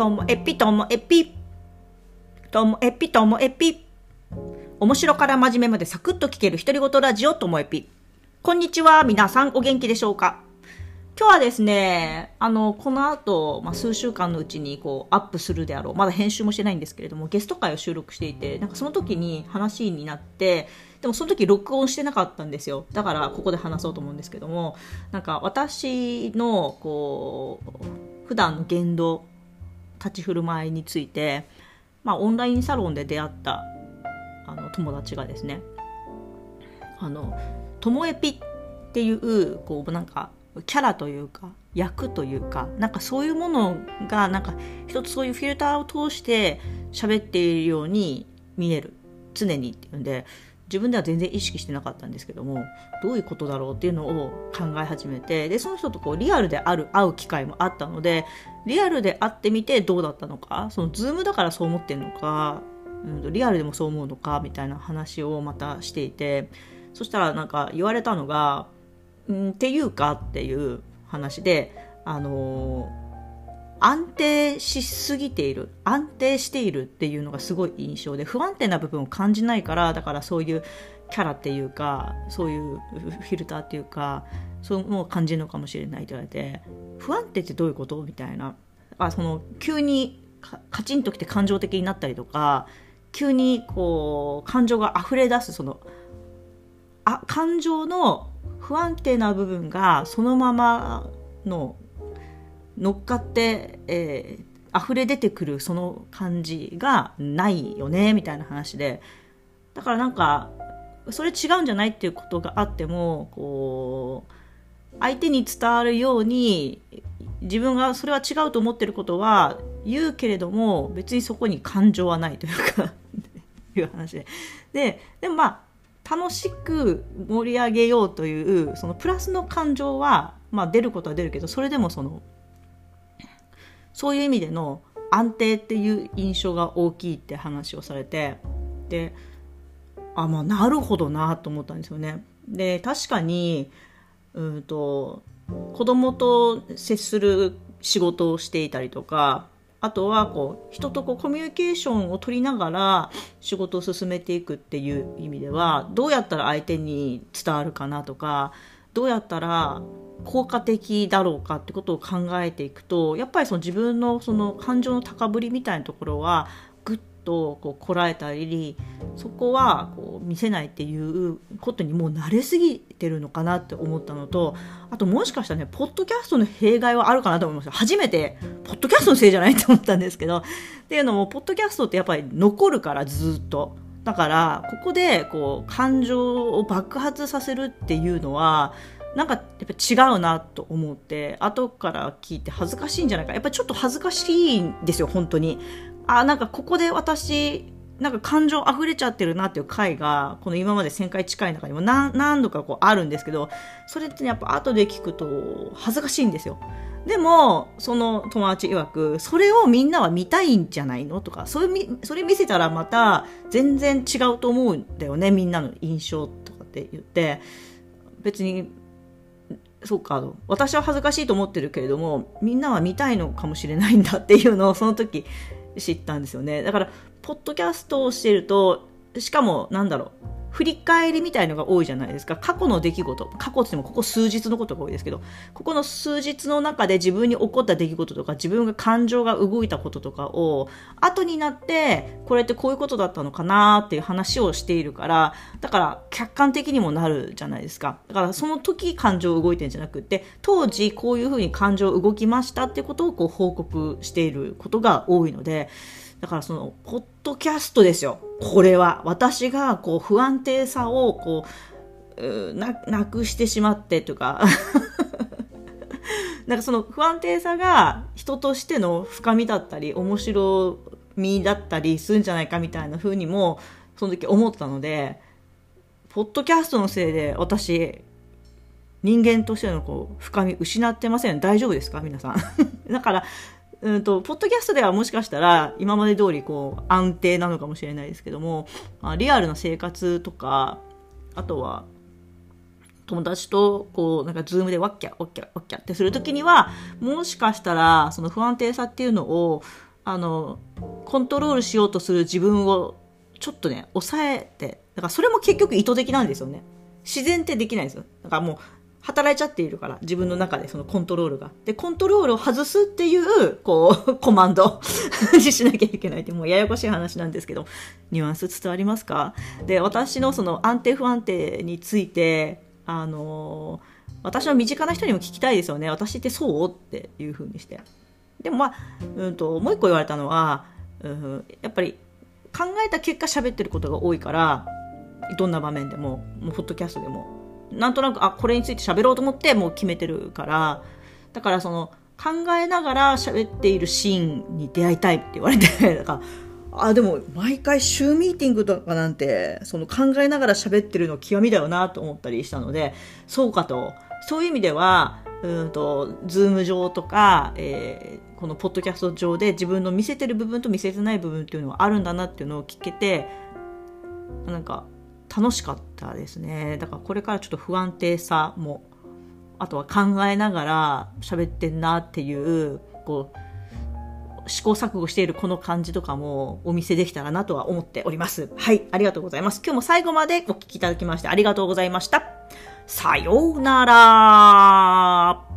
ともえぴともえぴ。ともえぴともえぴ。面白から真面目までサクッと聞ける独り言ラジオともえぴ。こんにちは。皆さんお元気でしょうか？今日はですね、あの、この後、まあ、数週間のうちにこうアップするであろう。まだ編集もしてないんですけれども、ゲスト会を収録していて、なんかその時に話になって、でもその時録音してなかったんですよ。だからここで話そうと思うんですけども、なんか私の、こう、普段の言動、立ち振る舞いについて、まあ、オンラインサロンで出会ったあの友達がですね、あの、ともえぴっていう、こう、なんか、キャラというか役というかなんかそういうものがなんか一つそういうフィルターを通して喋っているように見える。常にっていうんで自分では全然意識してなかったんですけどもどういうことだろうっていうのを考え始めてでその人とこうリアルである会う機会もあったのでリアルで会ってみてどうだったのかそのズームだからそう思ってるのか、うん、リアルでもそう思うのかみたいな話をまたしていてそしたらなんか言われたのがうんっていうかっていう話で、あの、安定しすぎている、安定しているっていうのがすごい印象で、不安定な部分を感じないから、だからそういうキャラっていうか、そういうフィルターっていうか、そういうのを感じるのかもしれないと言われて、不安定ってどういうこと？みたいな。あその急にカチンときて感情的になったりとか、急にこう感情が溢れ出すそのあ感情の不安定な部分がそのままの乗っかって、えー、溢れ出てくるその感じがないよねみたいな話で。だからなんかそれ違うんじゃないっていうことがあってもこう相手に伝わるように自分がそれは違うと思ってることは言うけれども別にそこに感情はないというか いう話で。ででもまあ楽しく盛り上げようというそのプラスの感情は、まあ、出ることは出るけどそれでもそのそういう意味での安定っていう印象が大きいって話をされてであまあなるほどなと思ったんですよね。で確かにうんと子供と接する仕事をしていたりとかあとはこう人とこうコミュニケーションを取りながら仕事を進めていくっていう意味ではどうやったら相手に伝わるかなとかどうやったら効果的だろうかってことを考えていくとやっぱりその自分のその感情の高ぶりみたいなところはとこうこらえたりそこはこう見せないっていうことにもう慣れすぎてるのかなって思ったのとあともしかしたらねポッドキャストの弊害はあるかなと思いました初めてポッドキャストのせいじゃないと思ったんですけどっていうのもポッドキャストってやっぱり残るからずっと。だからここでこう感情を爆発させるっていうのはなんかやっぱ違うなと思って後から聞いて恥ずかしいんじゃないかやっぱちょっと恥ずかしいんですよ本当に。あなんかここで私なんか感情溢れちゃってるなっていう回がこの今まで1000回近い中にも何何度かこうあるんですけどそれって、ね、やっぱ後で聞くと恥ずかしいんですよ。でもその友達曰くそれをみんなは見たいんじゃないの？とかそれそれ見せたらまた全然違うと思うんだよねみんなの印象とかって言って。別にそうか私は恥ずかしいと思ってるけれどもみんなは見たいのかもしれないんだっていうのをその時知ったんですよね。だから、ポッドキャストをしてると、しかも、なんだろう、振り返りみたいのが多いじゃないですか。過去の出来事。過去ってもここ数日のことが多いですけど、ここの数日の中で自分に起こった出来事とか、自分が感情が動いたこととかを、後になって、これってこういうことだったのかなっていう話をしているから、だから客観的にもなるじゃないですか。だからその時感情動いてるんじゃなくて、当時こういうふうに感情動きましたってことをこう報告していることが多いので、だからその、ポッドキャストですよ。これは。私が、こう、不安定さを、こう、な、なくしてしまってというか なんかその不安定さが人としての深みだったり、面白みだったりするんじゃないかみたいな風にも、その時思ったので、ポッドキャストのせいで私、人間としてのこう深み失ってません大丈夫ですか？皆さん。だから、うんと、ポッドキャストではもしかしたら今まで通りこう安定なのかもしれないですけども、まあ、リアルな生活とか、あとは友達とこうなんかズームでワッキャワッキャワッキャってするときにはもしかしたらその不安定さっていうのをあの、コントロールしようとする自分をちょっとね、抑えて、だからそれも結局意図的なんですよね。自然ってできないんですよ。だからもう、働いちゃっているから、自分の中でそのコントロールが。で、コントロールを外すっていう、こう、コマンドに しなきゃいけないって、もうややこしい話なんですけど、ニュアンス伝わりますか？で、私のその安定不安定について、あのー、私の身近な人にも聞きたいですよね。私ってそう？っていう風にして。でもまあ、うんと、もう一個言われたのは、うん、やっぱり考えた結果喋ってることが多いから、どんな場面でも、もうポッドキャストでも、なんとなく、あ、これについて喋ろうと思ってもう決めてるから、だからその、考えながら喋っているシーンに出会いたいって言われて、だから、あ、でも、毎回週ミーティングとかなんて、その考えながら喋ってるの極みだよなと思ったりしたので、そうかと。そういう意味では、うんと、ズーム上とか、えー、このポッドキャスト上で自分の見せてる部分と見せてない部分っていうのはあるんだなっていうのを聞けて、なんか、楽しかったですね。だからこれからちょっと不安定さも、あとは考えながら喋ってんなっていう、こう、試行錯誤しているこの感じとかもお見せできたらなとは思っております。はい、ありがとうございます。今日も最後までお聴きいただきましてありがとうございました。さようなら